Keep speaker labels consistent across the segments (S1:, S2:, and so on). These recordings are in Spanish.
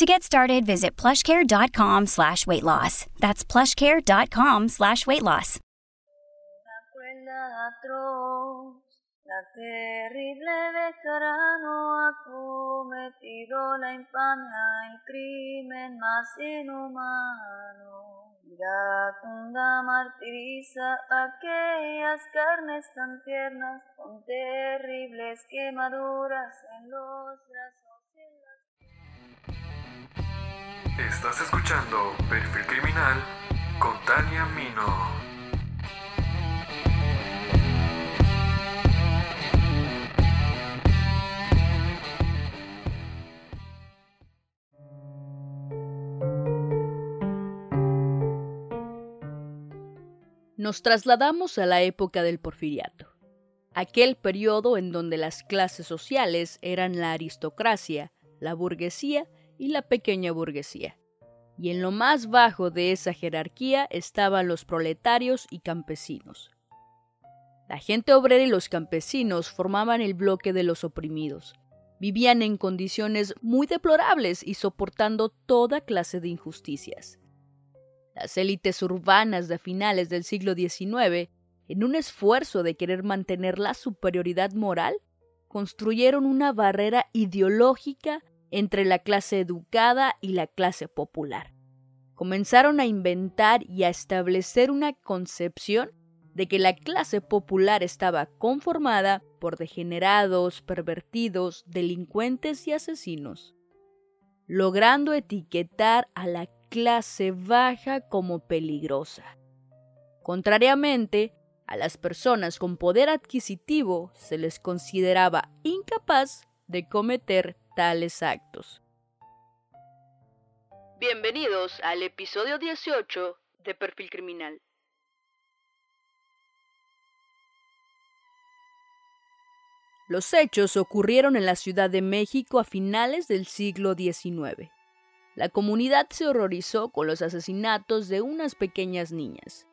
S1: To get started, visit plushcare.com slash weight loss. That's plushcare.com slash weight loss.
S2: La terrible veterano ha cometido la infamia, el crimen más inhumano. Martiriza aquellas carnes tan tiernas con terribles quemaduras en los brazos y en las...
S3: Estás escuchando Perfil Criminal con Tania Mino.
S4: Nos trasladamos a la época del porfiriato, aquel periodo en donde las clases sociales eran la aristocracia, la burguesía y la pequeña burguesía, y en lo más bajo de esa jerarquía estaban los proletarios y campesinos. La gente obrera y los campesinos formaban el bloque de los oprimidos, vivían en condiciones muy deplorables y soportando toda clase de injusticias. Las élites urbanas de finales del siglo XIX, en un esfuerzo de querer mantener la superioridad moral, construyeron una barrera ideológica entre la clase educada y la clase popular. Comenzaron a inventar y a establecer una concepción de que la clase popular estaba conformada por degenerados, pervertidos, delincuentes y asesinos, logrando etiquetar a la clase baja como peligrosa. Contrariamente, a las personas con poder adquisitivo se les consideraba incapaz de cometer tales actos. Bienvenidos al episodio 18 de Perfil Criminal. Los hechos ocurrieron en la Ciudad de México a finales del siglo XIX. La comunidad se horrorizó con los asesinatos de unas pequeñas niñas.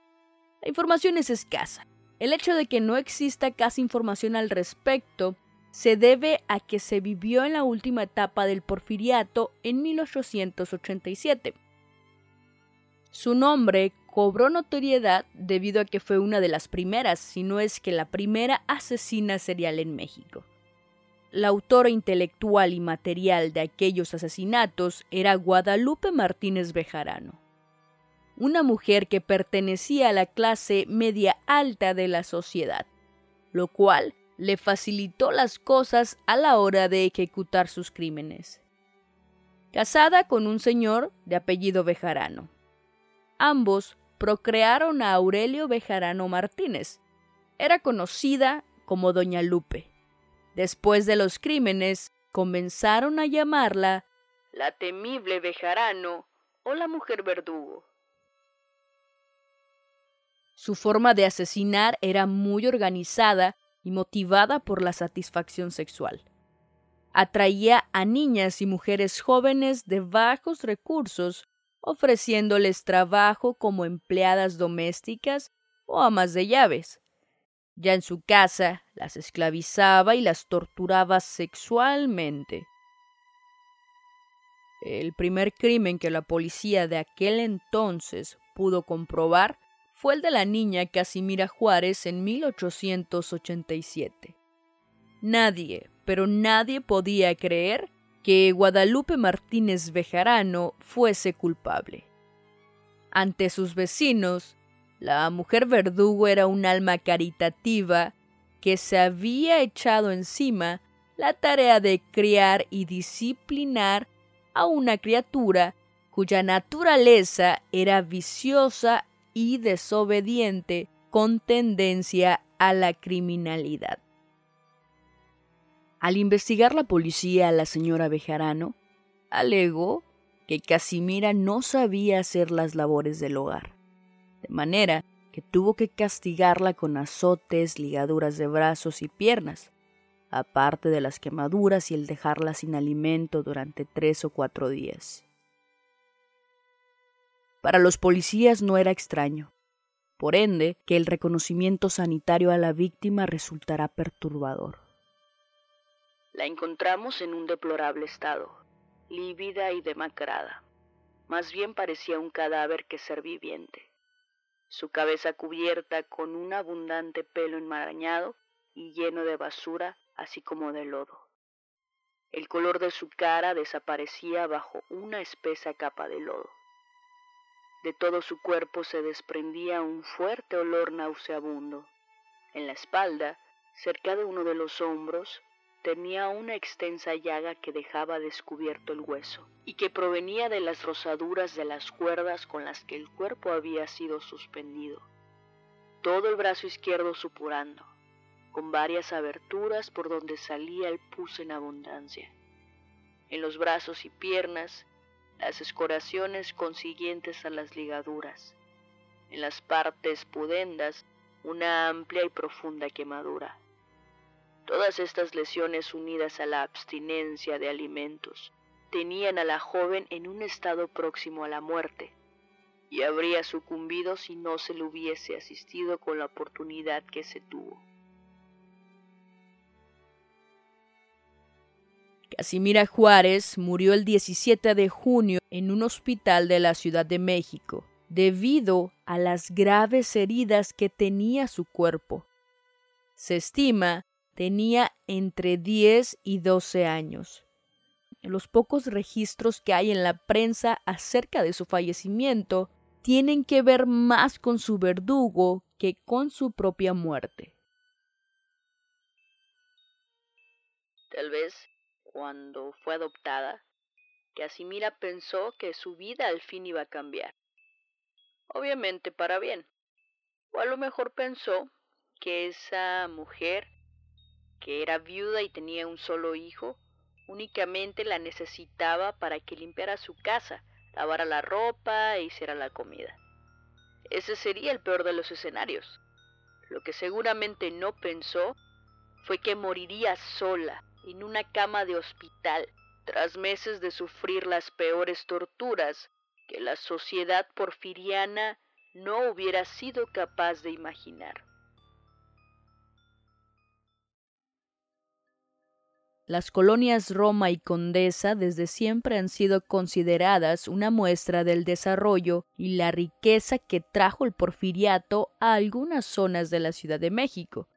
S4: La información es escasa. El hecho de que no exista casi información al respecto se debe a que se vivió en la última etapa del porfiriato en 1887. Su nombre cobró notoriedad debido a que fue una de las primeras, si no es que la primera asesina serial en México. La autora intelectual y material de aquellos asesinatos era Guadalupe Martínez Bejarano, una mujer que pertenecía a la clase media alta de la sociedad, lo cual le facilitó las cosas a la hora de ejecutar sus crímenes. Casada con un señor de apellido Bejarano. Ambos procrearon a Aurelio Bejarano Martínez. Era conocida como Doña Lupe. Después de los crímenes, comenzaron a llamarla la temible Bejarano o la mujer verdugo. Su forma de asesinar era muy organizada y motivada por la satisfacción sexual. Atraía a niñas y mujeres jóvenes de bajos recursos, ofreciéndoles trabajo como empleadas domésticas o amas de llaves. Ya en su casa las esclavizaba y las torturaba sexualmente. El primer crimen que la policía de aquel entonces pudo comprobar fue el de la niña Casimira Juárez en 1887. Nadie, pero nadie podía creer que Guadalupe Martínez Bejarano fuese culpable. Ante sus vecinos, la mujer verdugo era un alma caritativa que se había echado encima la tarea de criar y disciplinar a una criatura cuya naturaleza era viciosa y desobediente con tendencia a la criminalidad. Al investigar la policía a la señora Bejarano, alegó que Casimira no sabía hacer las labores del hogar de manera que tuvo que castigarla con azotes, ligaduras de brazos y piernas, aparte de las quemaduras y el dejarla sin alimento durante tres o cuatro días. Para los policías no era extraño, por ende que el reconocimiento sanitario a la víctima resultará perturbador. La encontramos en un deplorable estado, lívida y demacrada. Más bien parecía un cadáver que ser viviente. Su cabeza cubierta con un abundante pelo enmarañado y lleno de basura, así como de lodo. El color de su cara desaparecía bajo una espesa capa de lodo. De todo su cuerpo se desprendía un fuerte olor nauseabundo. En la espalda, cerca de uno de los hombros, tenía una extensa llaga que dejaba descubierto el hueso y que provenía de las rosaduras de las cuerdas con las que el cuerpo había sido suspendido. Todo el brazo izquierdo supurando, con varias aberturas por donde salía el pus en abundancia. En los brazos y piernas, las escoraciones consiguientes a las ligaduras. En las partes pudendas, una amplia y profunda quemadura. Todas estas lesiones unidas a la abstinencia de alimentos tenían a la joven en un estado próximo a la muerte y habría sucumbido si no se le hubiese asistido con la oportunidad que se tuvo. Casimira Juárez murió el 17 de junio en un hospital de la Ciudad de México debido a las graves heridas que tenía su cuerpo. Se estima tenía entre 10 y 12 años. Los pocos registros que hay en la prensa acerca de su fallecimiento tienen que ver más con su verdugo que con su propia muerte. Tal vez cuando fue adoptada, Casimira pensó que su vida al fin iba a cambiar. Obviamente para bien. O a lo mejor pensó que esa mujer que era viuda y tenía un solo hijo, únicamente la necesitaba para que limpiara su casa, lavara la ropa e hiciera la comida. Ese sería el peor de los escenarios. Lo que seguramente no pensó fue que moriría sola en una cama de hospital tras meses de sufrir las peores torturas que la sociedad porfiriana no hubiera sido capaz de imaginar. Las colonias Roma y Condesa desde siempre han sido consideradas una muestra del desarrollo y la riqueza que trajo el porfiriato a algunas zonas de la Ciudad de México.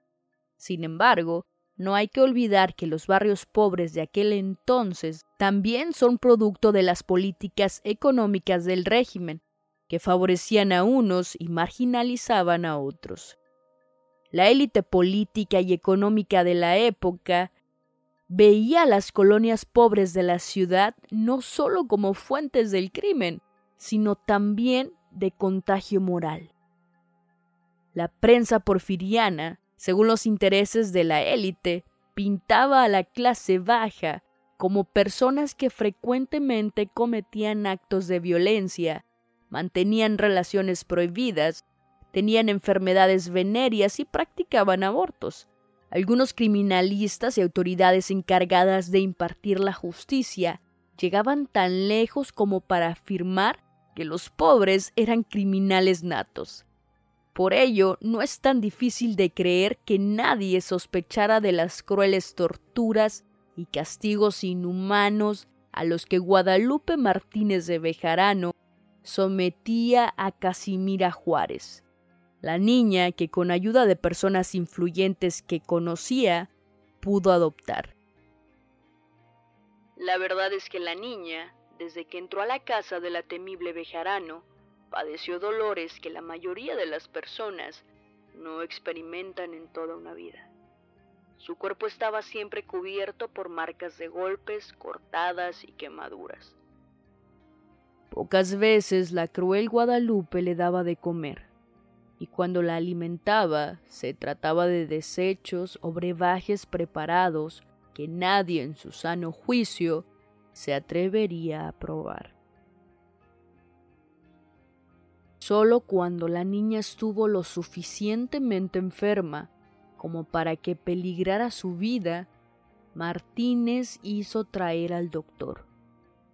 S4: Sin embargo, no hay que olvidar que los barrios pobres de aquel entonces también son producto de las políticas económicas del régimen, que favorecían a unos y marginalizaban a otros. La élite política y económica de la época veía a las colonias pobres de la ciudad no solo como fuentes del crimen, sino también de contagio moral. La prensa porfiriana, según los intereses de la élite, pintaba a la clase baja como personas que frecuentemente cometían actos de violencia, mantenían relaciones prohibidas, tenían enfermedades venéreas y practicaban abortos. Algunos criminalistas y autoridades encargadas de impartir la justicia llegaban tan lejos como para afirmar que los pobres eran criminales natos. Por ello, no es tan difícil de creer que nadie sospechara de las crueles torturas y castigos inhumanos a los que Guadalupe Martínez de Bejarano sometía a Casimira Juárez, la niña que con ayuda de personas influyentes que conocía pudo adoptar. La verdad es que la niña, desde que entró a la casa de la temible Bejarano, padeció dolores que la mayoría de las personas no experimentan en toda una vida. Su cuerpo estaba siempre cubierto por marcas de golpes, cortadas y quemaduras. Pocas veces la cruel Guadalupe le daba de comer y cuando la alimentaba se trataba de desechos o brebajes preparados que nadie en su sano juicio se atrevería a probar. Solo cuando la niña estuvo lo suficientemente enferma como para que peligrara su vida, Martínez hizo traer al doctor,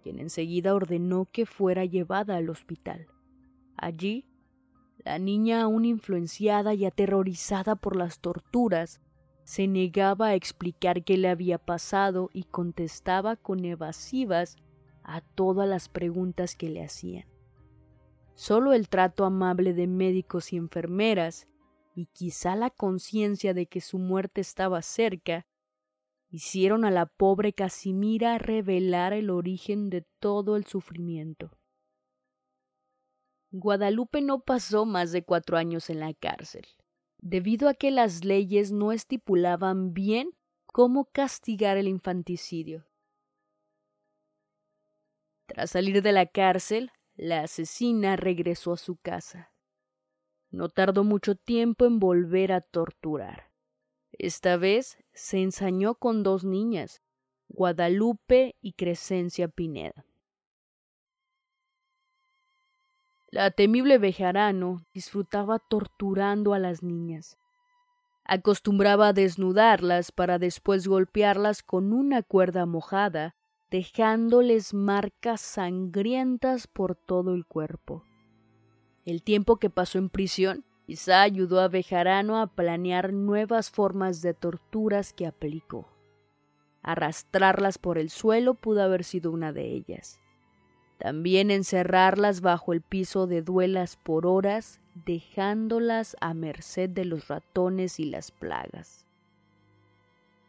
S4: quien enseguida ordenó que fuera llevada al hospital. Allí, la niña, aún influenciada y aterrorizada por las torturas, se negaba a explicar qué le había pasado y contestaba con evasivas a todas las preguntas que le hacían. Solo el trato amable de médicos y enfermeras, y quizá la conciencia de que su muerte estaba cerca, hicieron a la pobre Casimira revelar el origen de todo el sufrimiento. Guadalupe no pasó más de cuatro años en la cárcel, debido a que las leyes no estipulaban bien cómo castigar el infanticidio. Tras salir de la cárcel, la asesina regresó a su casa. No tardó mucho tiempo en volver a torturar. Esta vez se ensañó con dos niñas, Guadalupe y Crescencia Pineda. La temible Bejarano disfrutaba torturando a las niñas. Acostumbraba desnudarlas para después golpearlas con una cuerda mojada dejándoles marcas sangrientas por todo el cuerpo. El tiempo que pasó en prisión quizá ayudó a Bejarano a planear nuevas formas de torturas que aplicó. Arrastrarlas por el suelo pudo haber sido una de ellas. También encerrarlas bajo el piso de duelas por horas, dejándolas a merced de los ratones y las plagas.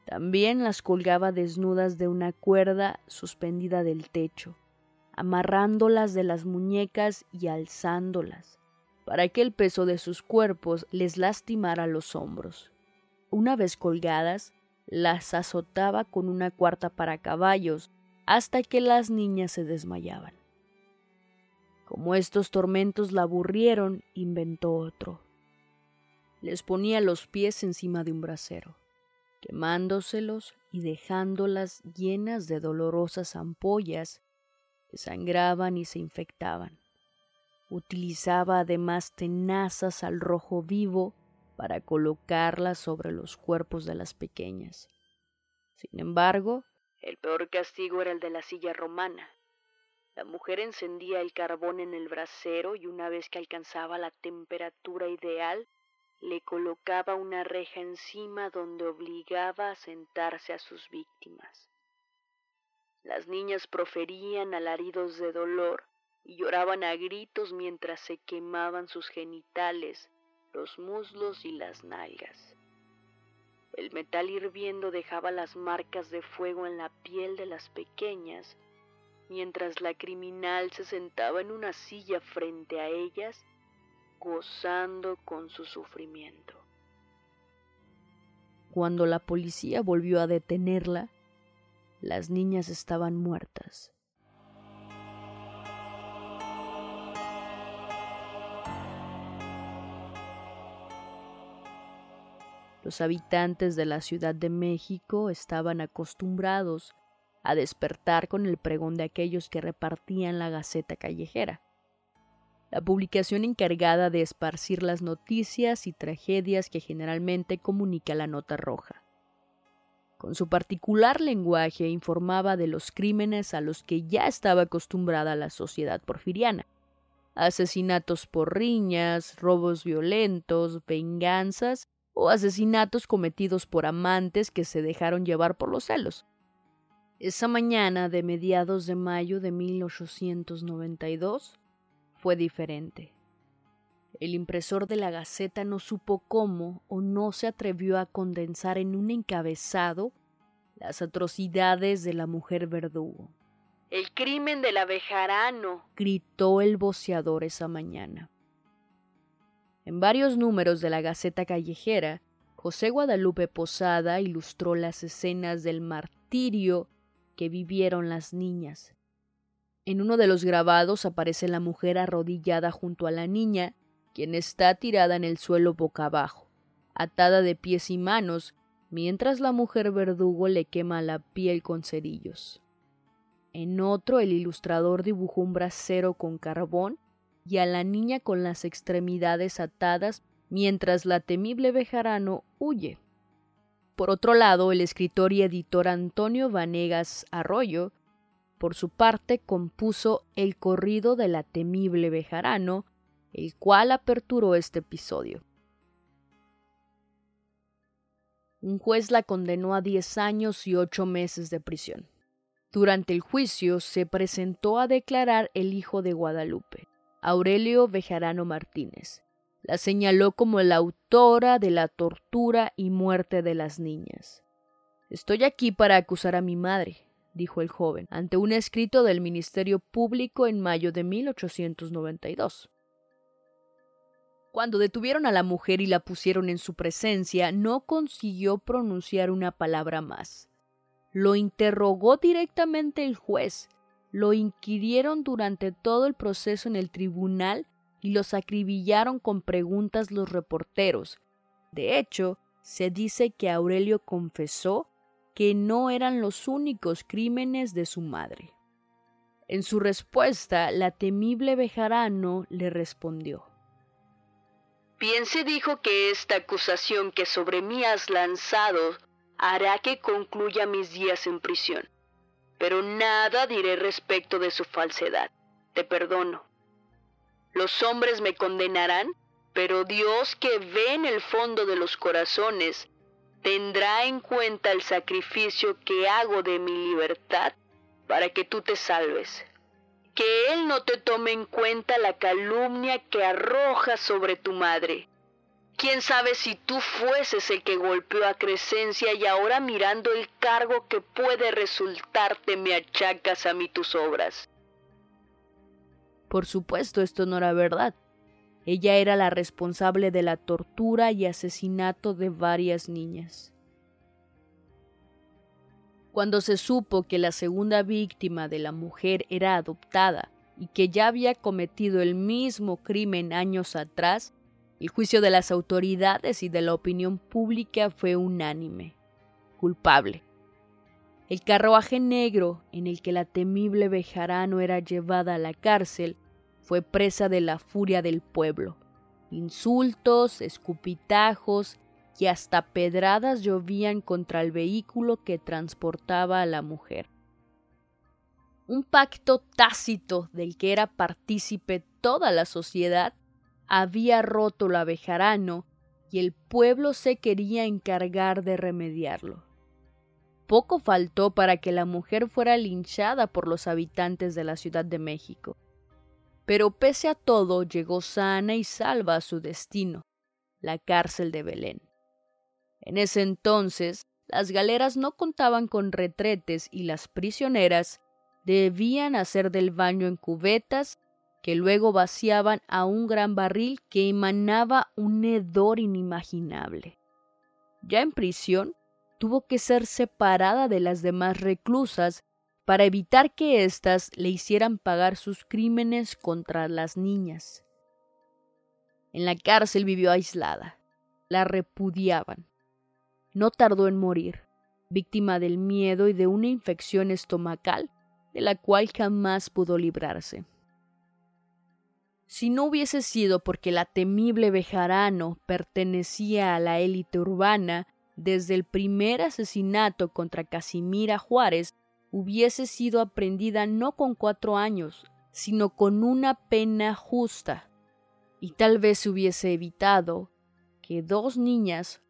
S4: También las colgaba desnudas de una cuerda suspendida del techo, amarrándolas de las muñecas y alzándolas, para que el peso de sus cuerpos les lastimara los hombros. Una vez colgadas, las azotaba con una cuarta para caballos hasta que las niñas se desmayaban. Como estos tormentos la aburrieron, inventó otro. Les ponía los pies encima de un brasero quemándoselos y dejándolas llenas de dolorosas ampollas que sangraban y se infectaban. Utilizaba además tenazas al rojo vivo para colocarlas sobre los cuerpos de las pequeñas. Sin embargo, el peor castigo era el de la silla romana. La mujer encendía el carbón en el brasero y una vez que alcanzaba la temperatura ideal, le colocaba una reja encima donde obligaba a sentarse a sus víctimas. Las niñas proferían alaridos de dolor y lloraban a gritos mientras se quemaban sus genitales, los muslos y las nalgas. El metal hirviendo dejaba las marcas de fuego en la piel de las pequeñas, mientras la criminal se sentaba en una silla frente a ellas gozando con su sufrimiento. Cuando la policía volvió a detenerla, las niñas estaban muertas. Los habitantes de la Ciudad de México estaban acostumbrados a despertar con el pregón de aquellos que repartían la gaceta callejera la publicación encargada de esparcir las noticias y tragedias que generalmente comunica la nota roja. Con su particular lenguaje informaba de los crímenes a los que ya estaba acostumbrada la sociedad porfiriana. Asesinatos por riñas, robos violentos, venganzas o asesinatos cometidos por amantes que se dejaron llevar por los celos. Esa mañana de mediados de mayo de 1892, fue diferente. El impresor de la Gaceta no supo cómo o no se atrevió a condensar en un encabezado las atrocidades de la mujer verdugo. El crimen del abejarano, gritó el boceador esa mañana. En varios números de la Gaceta Callejera, José Guadalupe Posada ilustró las escenas del martirio que vivieron las niñas, en uno de los grabados aparece la mujer arrodillada junto a la niña, quien está tirada en el suelo boca abajo, atada de pies y manos, mientras la mujer verdugo le quema la piel con cerillos. En otro, el ilustrador dibujó un brasero con carbón y a la niña con las extremidades atadas mientras la temible Bejarano huye. Por otro lado, el escritor y editor Antonio Vanegas Arroyo, por su parte, compuso El corrido de la temible Bejarano, el cual aperturó este episodio. Un juez la condenó a diez años y ocho meses de prisión. Durante el juicio se presentó a declarar el hijo de Guadalupe, Aurelio Bejarano Martínez. La señaló como la autora de la tortura y muerte de las niñas. Estoy aquí para acusar a mi madre, dijo el joven, ante un escrito del Ministerio Público en mayo de 1892. Cuando detuvieron a la mujer y la pusieron en su presencia, no consiguió pronunciar una palabra más. Lo interrogó directamente el juez, lo inquirieron durante todo el proceso en el tribunal y los acribillaron con preguntas los reporteros. De hecho, se dice que Aurelio confesó que no eran los únicos crímenes de su madre. En su respuesta, la temible Bejarano le respondió
S5: Bien se dijo que esta acusación que sobre mí has lanzado hará que concluya mis días en prisión. Pero nada diré respecto de su falsedad. Te perdono. Los hombres me condenarán, pero Dios que ve en el fondo de los corazones tendrá en cuenta el sacrificio que hago de mi libertad para que tú te salves que Él no te tome en cuenta la calumnia que arroja sobre tu madre. ¿Quién sabe si tú fueses el que golpeó a Crescencia y ahora mirando el cargo que puede resultarte me achacas a mí tus obras?
S4: Por supuesto, esto no era verdad. Ella era la responsable de la tortura y asesinato de varias niñas. Cuando se supo que la segunda víctima de la mujer era adoptada y que ya había cometido el mismo crimen años atrás, el juicio de las autoridades y de la opinión pública fue unánime. Culpable. El carruaje negro en el que la temible Bejarano era llevada a la cárcel fue presa de la furia del pueblo. Insultos, escupitajos y hasta pedradas llovían contra el vehículo que transportaba a la mujer. Un pacto tácito del que era partícipe toda la sociedad había roto la Bejarano y el pueblo se quería encargar de remediarlo. Poco faltó para que la mujer fuera linchada por los habitantes de la Ciudad de México. Pero pese a todo llegó sana y salva a su destino, la cárcel de Belén. En ese entonces, las galeras no contaban con retretes y las prisioneras debían hacer del baño en cubetas que luego vaciaban a un gran barril que emanaba un hedor inimaginable. Ya en prisión, tuvo que ser separada de las demás reclusas para evitar que éstas le hicieran pagar sus crímenes contra las niñas. En la cárcel vivió aislada. La repudiaban no tardó en morir, víctima del miedo y de una infección estomacal de la cual jamás pudo librarse. Si no hubiese sido porque la temible Bejarano pertenecía a la élite urbana, desde el primer asesinato contra Casimira Juárez hubiese sido aprendida no con cuatro años, sino con una pena justa, y tal vez se hubiese evitado que dos niñas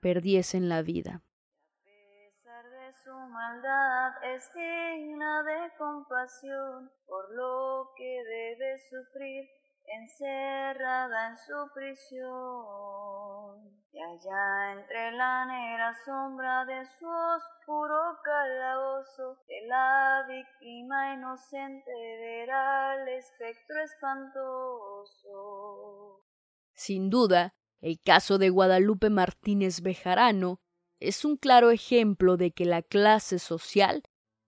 S4: perdiesen la vida.
S2: A pesar de su maldad es digna de compasión por lo que debe sufrir encerrada en su prisión. Allá entre la negra sombra de su oscuro calabozo, de la víctima inocente verá el espectro espantoso.
S4: Sin duda, el caso de Guadalupe Martínez Bejarano es un claro ejemplo de que la clase social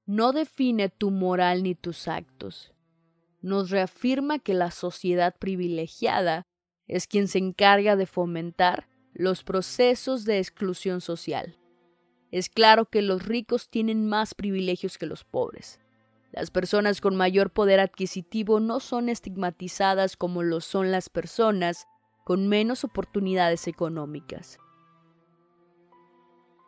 S4: no define tu moral ni tus actos. Nos reafirma que la sociedad privilegiada es quien se encarga de fomentar los procesos de exclusión social. Es claro que los ricos tienen más privilegios que los pobres, Las personas con mayor poder adquisitivo no son estigmatizadas como lo son las personas con menos oportunidades económicas.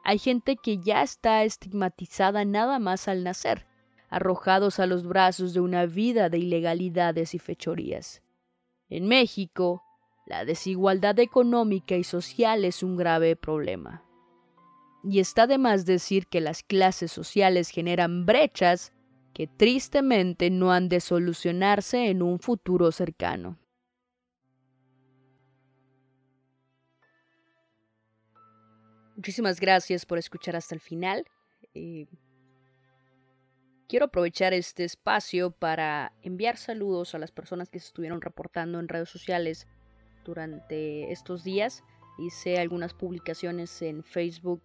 S4: Hay gente que ya está estigmatizada nada más al nacer, arrojados a los brazos de una vida de ilegalidades y fechorías. En México, la desigualdad económica y social es un grave problema. Y está de más decir que las clases sociales generan brechas que tristemente no han de solucionarse en un futuro cercano. Muchísimas gracias por escuchar hasta el final. Eh, quiero aprovechar este espacio para enviar saludos a las personas que se estuvieron reportando en redes sociales durante estos días. Hice algunas publicaciones en Facebook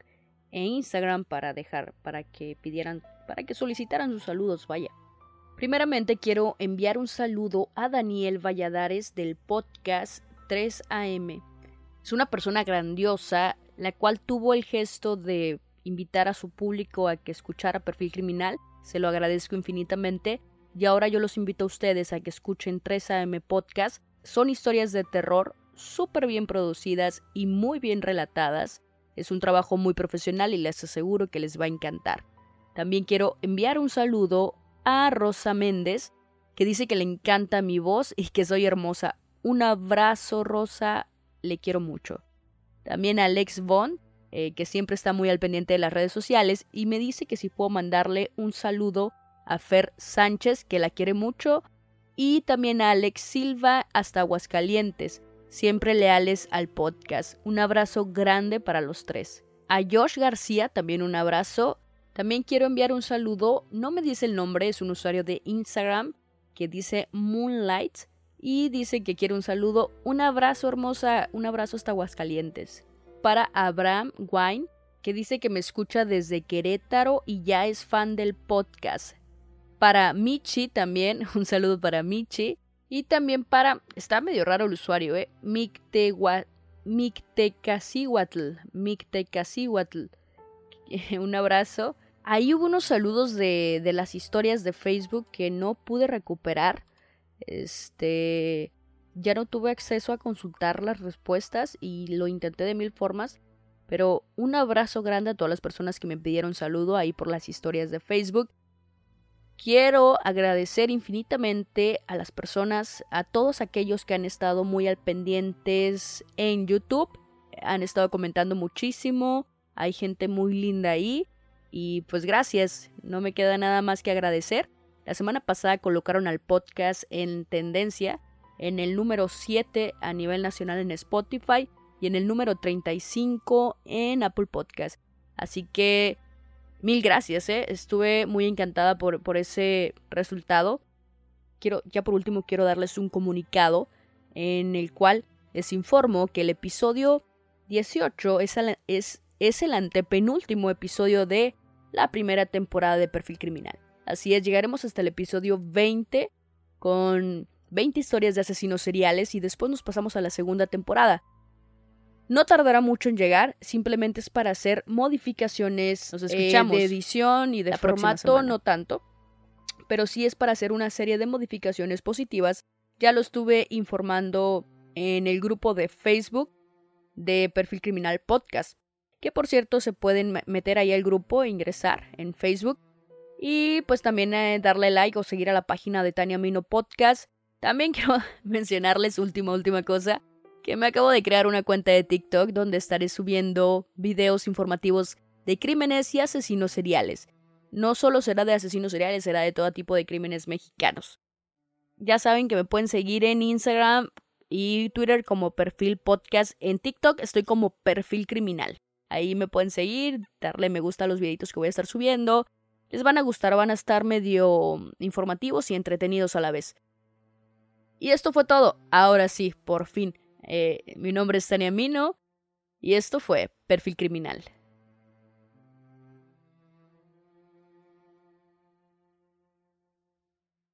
S4: e Instagram para dejar, para que pidieran, para que solicitaran sus saludos, vaya. Primeramente quiero enviar un saludo a Daniel Valladares del podcast 3AM. Es una persona grandiosa, la cual tuvo el gesto de invitar a su público a que escuchara Perfil Criminal. Se lo agradezco infinitamente. Y ahora yo los invito a ustedes a que escuchen 3AM Podcast. Son historias de terror súper bien producidas y muy bien relatadas. Es un trabajo muy profesional y les aseguro que les va a encantar. También quiero enviar un saludo a Rosa Méndez, que dice que le encanta mi voz y que soy hermosa. Un abrazo, Rosa, le quiero mucho. También a Alex Bond, eh, que siempre está muy al pendiente de las redes sociales, y me dice que si puedo mandarle un saludo a Fer Sánchez, que la quiere mucho, y también a Alex Silva hasta Aguascalientes siempre leales al podcast. Un abrazo grande para los tres. A Josh García también un abrazo. También quiero enviar un saludo, no me dice el nombre, es un usuario de Instagram que dice Moonlight y dice que quiere un saludo. Un abrazo hermosa, un abrazo hasta Aguascalientes. Para Abraham Wine, que dice que me escucha desde Querétaro y ya es fan del podcast. Para Michi también, un saludo para Michi. Y también para, está medio raro el usuario, ¿eh? Mictecasihuatl, Mictecasihuatl. Un abrazo. Ahí hubo unos saludos de, de las historias de Facebook que no pude recuperar. Este, ya no tuve acceso a consultar las respuestas y lo intenté de mil formas. Pero un abrazo grande a todas las personas que me pidieron saludo ahí por las historias de Facebook. Quiero agradecer infinitamente a las personas, a todos aquellos que han estado muy al pendientes en YouTube. Han estado comentando muchísimo. Hay gente muy linda ahí. Y pues gracias. No me queda nada más que agradecer. La semana pasada colocaron al podcast en tendencia en el número 7 a nivel nacional en Spotify y en el número 35 en Apple Podcast. Así que Mil gracias, ¿eh? Estuve muy encantada por, ese resultado. Quiero, ya por último, quiero darles un comunicado en el cual les informo que el episodio 18 es, es, es el antepenúltimo episodio de la primera temporada de Perfil Criminal. Así es, llegaremos hasta el episodio 20 con 20 historias de asesinos seriales y después nos pasamos a la segunda temporada. No tardará mucho en llegar, simplemente es para hacer modificaciones
S5: Nos escuchamos.
S4: eh, de edición y de
S5: la
S4: formato, no tanto, pero sí es para hacer una serie de modificaciones positivas. Ya lo estuve informando en el grupo de Facebook de Perfil Criminal Podcast, que por cierto se pueden me- meter ahí al grupo e ingresar en Facebook. Y pues también eh, darle like o seguir a la página de Tania Mino Podcast. También quiero mencionarles última, última cosa que me acabo de crear una cuenta de TikTok donde estaré subiendo videos informativos de crímenes y asesinos seriales. No solo será de asesinos seriales, será de todo tipo de crímenes mexicanos. Ya saben que me pueden seguir en Instagram y Twitter como perfil podcast. En TikTok estoy como perfil criminal. Ahí me pueden seguir, darle me gusta a los videitos que voy a estar subiendo. Les van a gustar, van a estar medio informativos y entretenidos a la vez. Y esto fue todo. Ahora sí, por fin. Eh, mi nombre es Tania Mino y esto fue Perfil Criminal.